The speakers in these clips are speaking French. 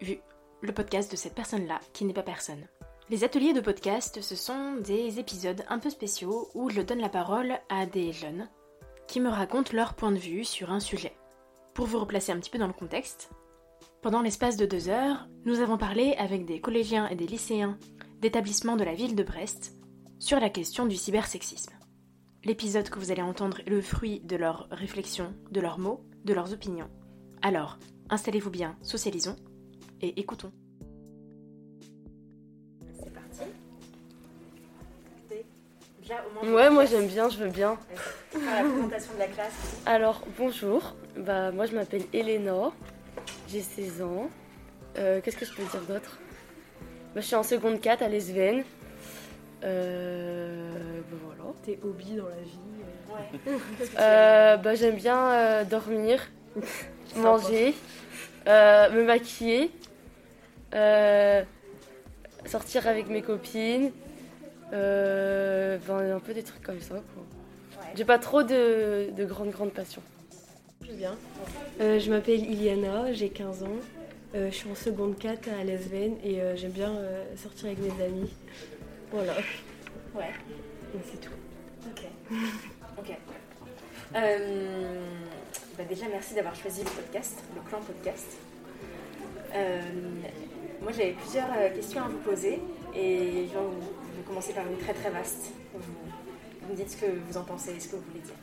Vu Le podcast de cette personne-là qui n'est pas personne? Les ateliers de podcast, ce sont des épisodes un peu spéciaux où je donne la parole à des jeunes qui me racontent leur point de vue sur un sujet. Pour vous replacer un petit peu dans le contexte, pendant l'espace de deux heures, nous avons parlé avec des collégiens et des lycéens d'établissements de la ville de Brest sur la question du cybersexisme. L'épisode que vous allez entendre est le fruit de leurs réflexions, de leurs mots, de leurs opinions. Alors, installez-vous bien, socialisons et écoutons. C'est parti. Ouais, moi j'aime bien, je veux bien. La présentation de la classe. Alors, bonjour. Bah, moi je m'appelle Elena, j'ai 16 ans. Euh, Qu'est-ce que je peux dire d'autre? Bah, Je suis en seconde 4 à l'ESVN. Euh, bah, voilà. tes hobbies dans la vie. Ouais. Euh, bah, J'aime bien euh, dormir, manger, euh, me maquiller, euh, sortir avec mes copines. Euh, ben, un peu des trucs comme ça. quoi. J'ai pas trop de, de grandes, grandes passions. bien. Euh, je m'appelle Iliana, j'ai 15 ans. Euh, je suis en seconde 4 à l'ESVN et euh, j'aime bien euh, sortir avec mes amis. Voilà, Ouais. c'est tout. Ok. Ok. Euh, bah déjà, merci d'avoir choisi le podcast, le clan podcast. Euh, moi, j'avais plusieurs euh, questions à vous poser et je vais commencer par une très très vaste. Vous, vous me dites ce que vous en pensez, ce que vous voulez dire.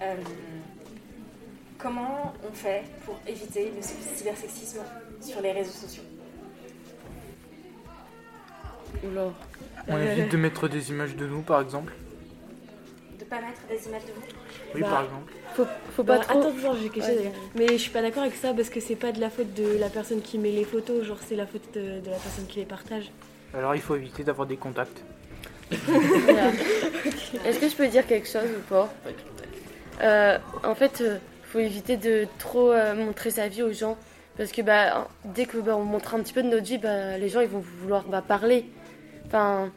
Euh, comment on fait pour éviter le cybersexisme sur les réseaux sociaux? Oula. On évite de mettre des images de nous, par exemple? Pas mettre des images de vous Oui, Bah, par exemple. Faut, faut pas Bah, trop. Attends, genre, j'ai quelque Ouais, chose à dire. Mais je suis pas d'accord avec ça parce que c'est pas de la faute de la personne qui met les photos, genre c'est la faute de, de la personne qui les partage. Alors il faut éviter d'avoir des contacts. Est-ce que je peux dire quelque chose ou pas? Euh, En fait, euh, faut éviter de trop euh, montrer sa vie aux gens. Parce que bah, dès que bah, on montre un petit peu de notre vie, bah, les gens ils vont vouloir bah, parler. Enfin,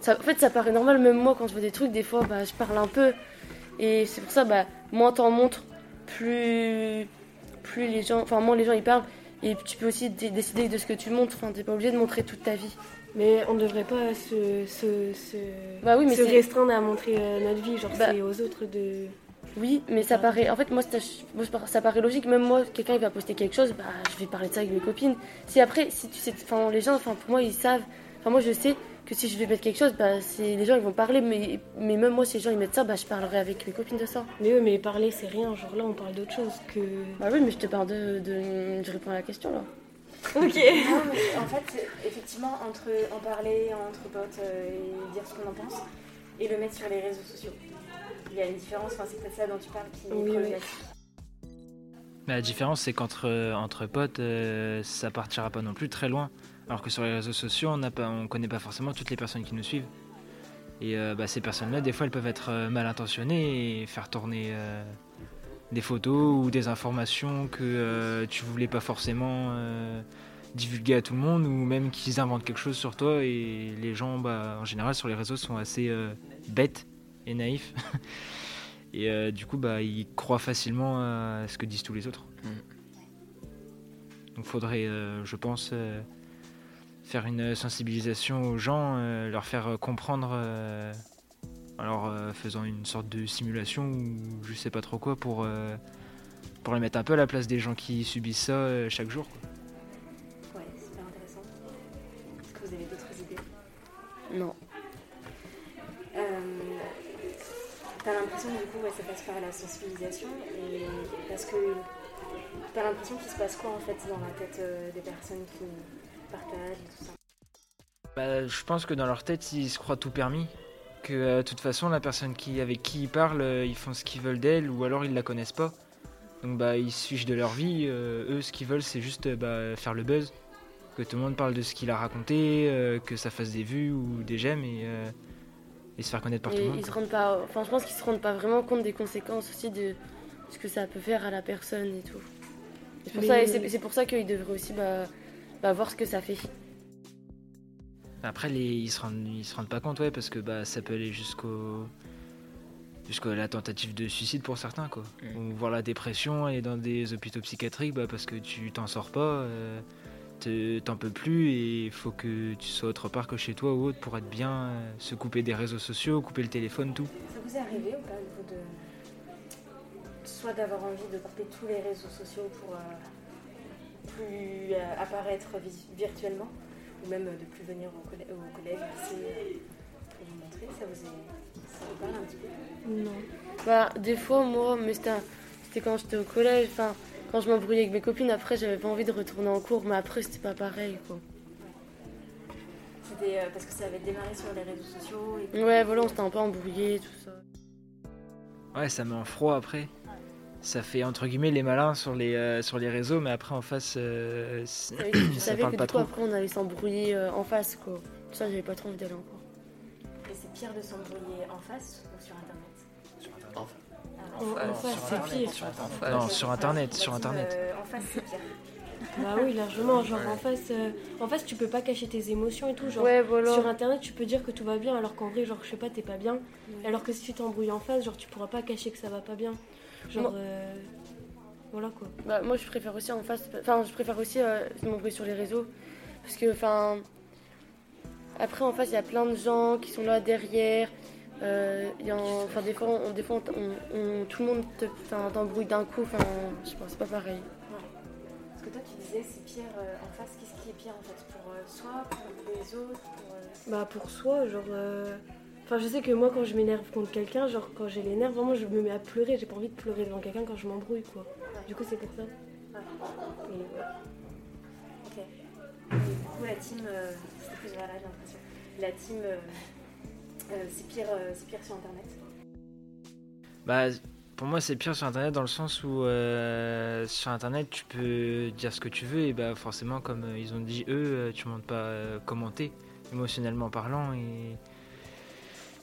ça, en fait, ça paraît normal. Même moi, quand je vois des trucs, des fois, bah, je parle un peu. Et c'est pour ça, bah, moins t'en montres, plus, plus les gens, enfin, moins les gens ils parlent. Et tu peux aussi dé- décider de ce que tu montres. Enfin, t'es pas obligé de montrer toute ta vie. Mais on devrait pas se, se, se, Bah oui, mais se restreindre à montrer euh, notre vie, genre Bah, c'est aux autres de. Oui, mais ça paraît. En fait, moi, ça, moi, ça paraît logique. Même moi, quelqu'un il va poster quelque chose, bah, je vais parler de ça avec mes copines. Si après, si tu sais, enfin, les gens, enfin, pour moi, ils savent. Enfin, moi, je sais que si je vais mettre quelque chose, bah, c'est les gens ils vont parler. Mais, mais même moi, si les gens ils mettent ça, bah, je parlerai avec mes copines de ça. Mais oui, mais parler c'est rien, genre là on parle d'autre chose que. Bah oui, mais je te parle de, de, je réponds à la question là. Ok. Non, mais en fait, effectivement, entre en parler entre potes euh, et dire ce qu'on en pense, et le mettre sur les réseaux sociaux. Il y a une différence, enfin, c'est peut-être ça dont tu parles qui est Oui. Mais la différence, c'est qu'entre euh, entre potes, euh, ça partira pas non plus très loin. Alors que sur les réseaux sociaux, on n'a pas, on connaît pas forcément toutes les personnes qui nous suivent. Et euh, bah, ces personnes-là, des fois, elles peuvent être euh, mal intentionnées et faire tourner euh, des photos ou des informations que euh, tu voulais pas forcément divulguer à tout le monde, ou même qu'ils inventent quelque chose sur toi. Et les gens, bah, en général, sur les réseaux, sont assez bêtes et naïfs. Et du coup, bah, ils croient facilement à ce que disent tous les autres. Donc, faudrait, je pense, faire une sensibilisation aux gens, euh, leur faire comprendre, euh, alors euh, faisant une sorte de simulation ou je sais pas trop quoi pour, euh, pour les mettre un peu à la place des gens qui subissent ça euh, chaque jour. quoi. Ouais, super intéressant. Est-ce que vous avez d'autres idées? Non. Euh, T'as l'impression que du coup, ouais, ça passe par la sensibilisation, et parce que T'as l'impression qu'il se passe quoi en fait dans la tête euh, des personnes qui partagent et tout ça Bah, je pense que dans leur tête, ils se croient tout permis. Que euh, de toute façon, la personne qui, avec qui ils parlent, euh, ils font ce qu'ils veulent d'elle ou alors ils la connaissent pas. Donc bah, ils se fichent de leur vie. euh, eux, ce qu'ils veulent, c'est juste bah, faire le buzz. Que tout le monde parle de ce qu'il a raconté, euh, que ça fasse des vues ou des j'aime et, euh, et se faire connaître par tout le monde. ils se rendent pas, enfin, je pense qu'ils se rendent pas vraiment compte des conséquences aussi de ce que ça peut faire à la personne et tout. C'est pour, Mais- ça- pour qu'ils devraient aussi bah, bah, voir ce que ça fait. Après, les, ils, se rendent, ils se rendent pas compte, ouais, parce que bah, ça peut aller jusqu'au jusqu'à la tentative de suicide pour certains, quoi. Ou voir la dépression, aller dans des hôpitaux psychiatriques, bah, parce que tu t'en sors pas, euh, te- t'en peux plus, et il faut que tu sois autre part que chez toi ou autre pour être bien, euh, se couper des réseaux sociaux, couper le téléphone, tout. Ça vous est arrivé ou pas vous, de soit d'avoir envie de couper tous les réseaux sociaux pour euh, plus euh, apparaître virtuellement ou même euh, de plus venir au, collè- au collège, au lycée euh, pour vous montrer Ça vous, est... ça vous parle un petit peu? Non. Bah, des fois, moi, mais c'était un- quand j'étais au collège, enfin, quand je m'embrouillais avec mes copines, après, j'avais pas envie de retourner en cours, mais après, c'était pas pareil, quoi. C'était euh, parce que ça avait démarré sur les réseaux sociaux et Ouais, voilà, on s'était un peu embrouillé, tout ça. Ouais, ça met en froid après. Ça fait entre guillemets les malins sur les, euh, sur les réseaux, mais après en face, euh, c'est- Et je ça savais parle que pas trop. après, on allait s'embrouiller euh, en face, quoi. Ça, j'avais pas trop envie d'aller en cours. Et c'est pire de s'embrouiller en face ou sur internet? Enfin, Ah, En, en face, c'est pire. Non, sur internet, sur internet. euh, en face, c'est pire. Bah oui, largement. Genre en face, euh, en face, tu peux pas cacher tes émotions et tout. Genre, Ouais, voilà. Sur internet, tu peux dire que tout va bien, alors qu'en vrai, genre, je sais pas, t'es pas bien. Alors que si tu t'embrouilles en face, genre, tu pourras pas cacher que ça va pas bien. Genre, Non. euh, voilà quoi. Bah, moi, je préfère aussi en face. Enfin, je préfère aussi euh, m'embrouiller sur les réseaux. Parce que, enfin. Après, en face, il y a plein de gens qui sont là derrière. Euh, il y a Enfin, des fois, on, des fois on, on- tout le monde te- t'embrouille d'un coup. Enfin, je pense, c'est pas pareil. Parce que toi, tu disais, c'est pire euh, en face. Qu'est-ce qui est pire en fait? Pour euh, soi, pour les autres pour, euh, Bah pour soi, genre. Euh, Enfin, je sais que moi, quand je m'énerve contre quelqu'un, genre, quand j'ai les nerfs, vraiment, je me mets à pleurer. J'ai pas envie de pleurer devant quelqu'un quand je m'embrouille, quoi. Du coup, c'est pour ça. Et ouais. Ok. Et du coup, la team, euh, plus là, j'ai l'impression. La team, euh, euh, c'est pire, euh, c'est pire sur internet. Bah, pour moi, c'est pire sur internet dans le sens où euh, sur internet, tu peux dire ce que tu veux et bah forcément, comme euh, ils ont dit eux, euh, tu montes pas euh, commenter émotionnellement parlant et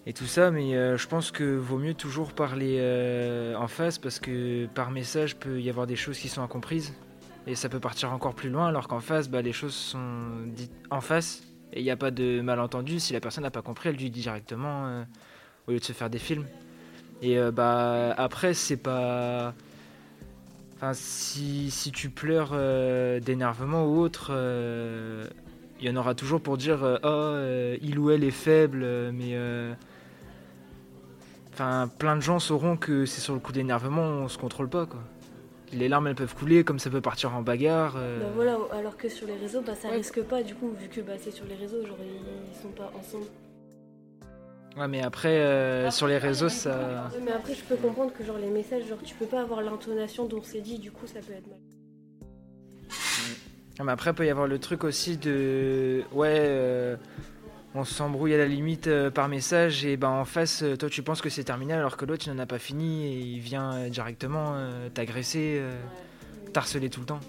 et tout ça. Mais euh, je pense que vaut mieux toujours parler euh, en face parce que par message peut y avoir des choses qui sont incomprises et ça peut partir encore plus loin alors qu'en face, bah, les choses sont dites en face et il n'y a pas de malentendu. Si la personne n'a pas compris, elle lui dit directement euh, au lieu de se faire des films. Et bah après c'est pas. Enfin si, si tu pleures d'énervement ou autre, il y en aura toujours pour dire oh il ou elle est faible, mais enfin plein de gens sauront que c'est sur le coup d'énervement on se contrôle pas quoi. Les larmes elles peuvent couler comme ça peut partir en bagarre. euh, Bah voilà, alors que sur les réseaux, bah ça Ouais. risque pas, du coup, vu que bah, c'est sur les réseaux, genre, ils, ils sont pas ensemble. Ouais mais après euh, sur les réseaux ça. Ouais, mais après, je peux comprendre que, genre, les messages, genre, tu peux pas avoir l'intonation dont c'est dit, du coup, ça peut être mal. Ah, mais après, il peut y avoir le truc aussi de. Ouais, euh, on s'embrouille à la limite euh, par message et ben en face, euh, toi tu penses que c'est terminé alors que l'autre il n'en a pas fini et il vient euh, directement euh, t'agresser, euh, t'harceler tout le temps.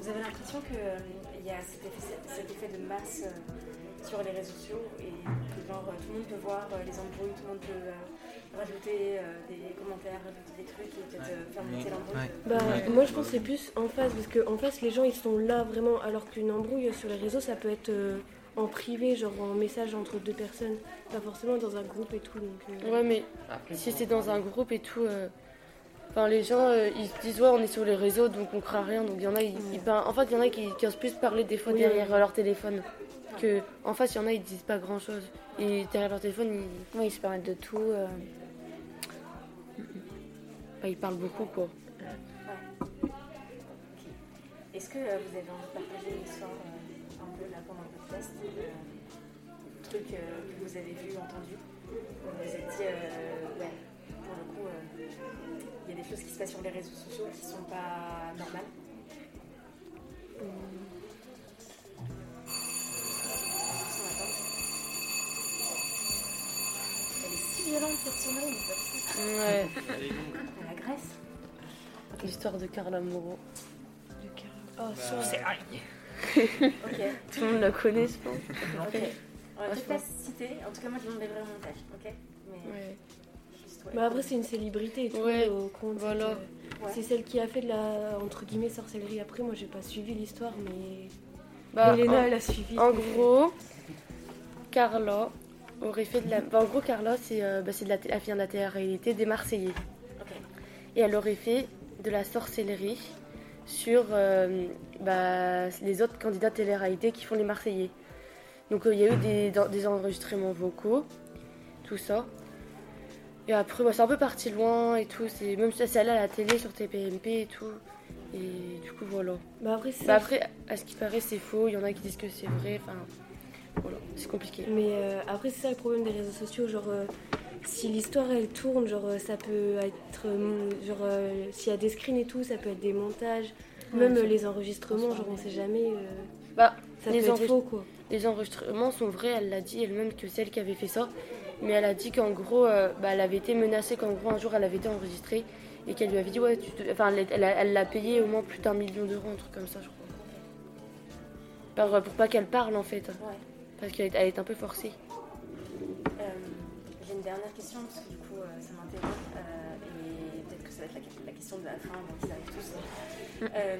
Vous avez l'impression qu'il y a cet effet, cet effet de masse euh, sur les réseaux sociaux et que genre, tout le monde peut voir euh, les embrouilles, tout le monde peut euh, rajouter euh, des commentaires, rajouter des trucs et peut-être euh, faire monter l'embrouille. Ouais. Bah, Ouais. moi, je pense que c'est plus en face, parce qu'en face, les gens, ils sont là vraiment, alors qu'une embrouille sur les réseaux, ça peut être euh, en privé, genre en message entre deux personnes, pas forcément dans un groupe et tout. Donc, euh, Ouais, mais Après, si c'est dans un groupe et tout. euh, Enfin, les gens, euh, ils se disent, ouais, on est sur les réseaux, donc on craint rien. Donc, il y en a, ils, ils parlent- en fait, il y en a qui, qui osent plus parler des fois Oui, derrière oui. leur téléphone. Que, en face, il y en a, ils disent pas grand chose. Et derrière leur téléphone, ils, ouais, ils se permettent de tout. euh. Bah, ils parlent beaucoup, quoi. Est-ce que vous avez envie de partager une histoire peu là pendant le podcast euh, Truc euh, que vous avez vu, entendu vous vous êtes dit, euh, ouais, pour le coup, euh, il y a des choses qui se passent sur les réseaux sociaux qui sont pas normales. Son attente. Elle est si violente cette sonnerie, mais pas possible. Ouais, Elle agresse. l'histoire de Carla Moreau. Oh, ça. Ok. Tout le monde la connaît, je pense. Ok. On va peut-être pas citer. En tout cas, moi, je m'enlèverai au montage. Ok? Mais Ouais. juste, ouais. Bah après, c'est une célébrité et tout. Ouais, au compte, voilà. euh, Ouais. C'est celle qui a fait de la, entre guillemets, sorcellerie. Après, moi, j'ai pas suivi l'histoire, mais Bah, Elena, en- elle a suivi. En gros, Carla aurait fait de la. bah, en gros, Carla, c'est euh, bah, c'est de la... elle vient de la télé-réalité des Marseillais. Ok. Et elle aurait fait de la sorcellerie sur euh, bah, les autres candidats télé-réalité qui font les Marseillais. Donc, euh, il y a eu des, des enregistrements vocaux, tout ça. Et après, bah, c'est un peu parti loin et tout. C'est même ça, c'est allé à la télé sur TPMP et tout. Et du coup, voilà. Bah après, c'est Bah après, à ce qui paraît, c'est faux. Il y en a qui disent que c'est vrai. Enfin, voilà, c'est compliqué. Mais euh, après, c'est ça le problème des réseaux sociaux. Genre, euh, si l'histoire elle tourne, genre, euh, ça peut être. euh, genre, euh, s'il y a des screens et tout, ça peut être des montages. Même Ouais, les enregistrements, genre, on sait jamais. euh, Bah, ça Les peut être faux, quoi. les enregistrements sont vrais. Elle l'a dit elle-même que c'est elle qui avait fait ça. Mais elle a dit qu'en gros, euh, bah, elle avait été menacée. Qu'en gros, un jour, elle avait été enregistrée et qu'elle lui avait dit ouais, tu te- enfin, elle, l'a payé au moins plus d'un million d'euros, un truc comme ça, je crois. Par- pour pas qu'elle parle en fait, Ouais. parce qu'elle est, elle est un peu forcée. Une dernière question parce que du coup euh, ça m'interroge euh, et peut-être que ça va être la, la question de la fin avant qu'ils arrivent tous. Euh,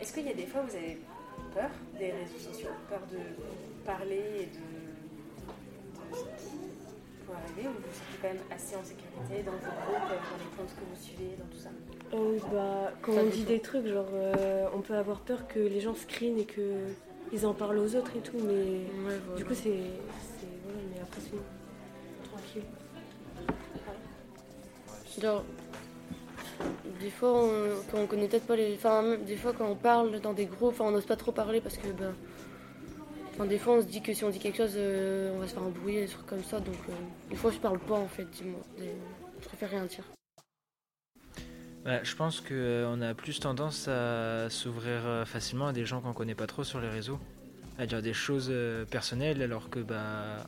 Est-ce qu'il y a des fois où vous avez peur des réseaux sociaux, peur de parler et de, de ce qui peut arriver ou vous vous sentez quand même assez en sécurité dans vos groupes, dans les comptes que vous suivez, dans tout ça? Bah, quand Ça on dit des trucs, genre, on peut avoir peur que les gens screenent et que ils en parlent aux autres et tout, mais du coup, c'est. Genre, des fois, quand on connaît peut-être pas les. Enfin, des fois, quand on parle dans des groupes, on n'ose pas trop parler parce que, ben. Enfin, des fois, on se dit que si on dit quelque chose, euh, on va se faire embrouiller, des trucs comme ça. Donc, euh, des fois, je parle pas en fait, dis-moi. Je préfère rien dire. Bah, je pense qu'on a plus tendance à s'ouvrir euh, facilement à des gens qu'on connaît pas trop sur les réseaux, à dire des choses euh, personnelles, alors que bah,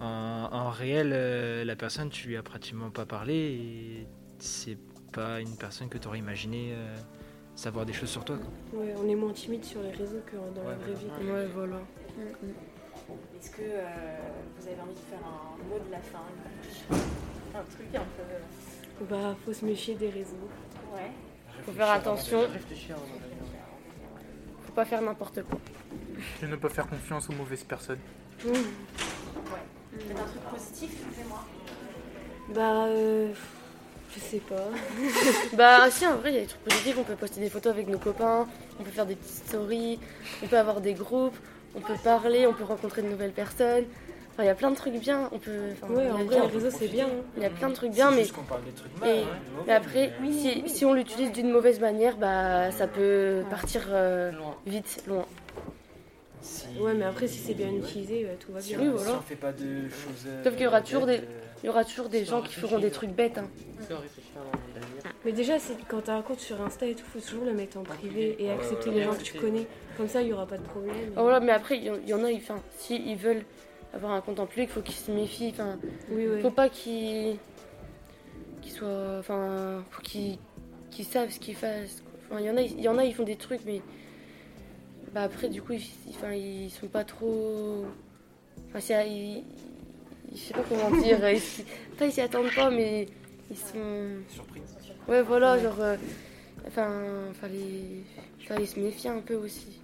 en, en réel, euh, la personne, tu lui as pratiquement pas parlé et c'est pas une personne que tu aurais imaginé euh, savoir des choses sur toi. quoi. Ouais, on est moins timide sur les réseaux que dans la vraie vie. Ouais, voilà. Est-ce que euh, vous avez envie de faire un mot de la fin, un truc un peu. Bah, faut se méfier des réseaux. Ouais. Faut faire attention. Réfléchir Faut pas faire n'importe quoi. De ne pas faire confiance aux mauvaises personnes. Ouais. Peut-être un truc positif, fais-moi. Bah, euh, je sais pas. Bah, si, en vrai, il y a des trucs positifs. On peut poster des photos avec nos copains, on peut faire des petites stories, on peut avoir des groupes, on peut parler, on peut rencontrer de nouvelles personnes. Enfin, il y a plein de trucs bien. On peut. Ouais, en vrai, les réseaux, c'est bien. hein. Il y a plein de trucs bien, mais, qu'on parle des trucs et- mais après, si, si on l'utilise d'une mauvaise manière, bah, ça peut partir euh, vite, loin. Ouais, mais après, si c'est bien utilisé, euh, tout va Si bien. on, si voilà. on fait pas de choses. euh, Sauf qu'il y aura toujours des- Il y aura toujours des gens qui feront des trucs bêtes. hein. Mais déjà, c'est- quand t'as un compte sur Insta et tout, faut toujours le mettre en privé et accepter les gens que tu connais. Comme ça, il y aura pas de problème. Ah, voilà, mais après, il y, en- a, ils- enfin, si ils veulent avoir un compte en public, faut qu'ils se méfient. Enfin, Oui, ouais. faut pas qu'ils qu'ils soient, enfin, faut qu'ils qu'ils savent ce qu'ils fassent. Enfin, il y en a, il y en a, ils font des trucs, mais bah après, du coup, ils, enfin, ils sont pas trop, enfin, c'est- ils, je sais pas comment dire, ils, pas ils s'y attendent pas, mais ils sont, Surprise. ouais, voilà, genre, euh, enfin, fallait, fallait se méfier un peu aussi.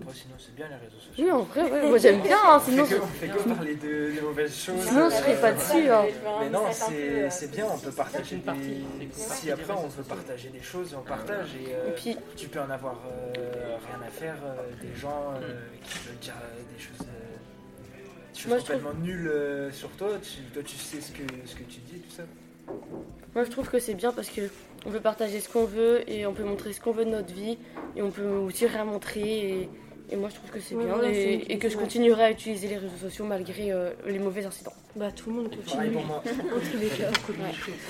Après, sinon, c'est bien les réseaux sociaux. Oui, en vrai, ouais, moi j'aime bien, hein, sinon, on fait que, on fait que parler de, de mauvaises choses. sinon je serais pas dessus. hein. Mais non, c'est c'est bien, on peut partager des... Si après on veut partager des choses, on partage. Et, euh, Et puis, tu peux en avoir euh, rien à faire euh, des gens euh, qui veulent dire euh, des choses, euh, des choses Moi, je trouve- complètement nulles euh, sur toi. Tu, toi, tu sais ce que, ce que tu dis, tout ça. Moi, je trouve que c'est bien parce que on peut partager ce qu'on veut et on peut montrer ce qu'on veut de notre vie et on peut aussi rien montrer et, Et moi, je trouve que c'est Ouais, bien voilà, et, que je continuerai à utiliser les réseaux sociaux malgré euh, les mauvais incidents. Bah, tout le monde Pareil continue. pour moi. En tous les cas.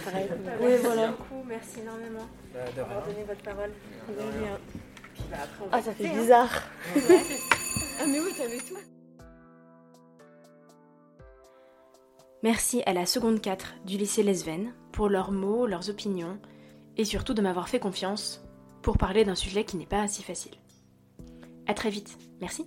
Pareil. Ouais, voilà. beaucoup, merci énormément Bah, de rien. d'avoir donné votre parole. De rien. Puis bah, après, Ah, ça fait hein. bizarre. Ah, mais oui, t'avais tout. Merci à la seconde 4 du lycée Lesven pour leurs mots, leurs opinions et surtout de m'avoir fait confiance pour parler d'un sujet qui n'est pas si facile. À très vite, merci.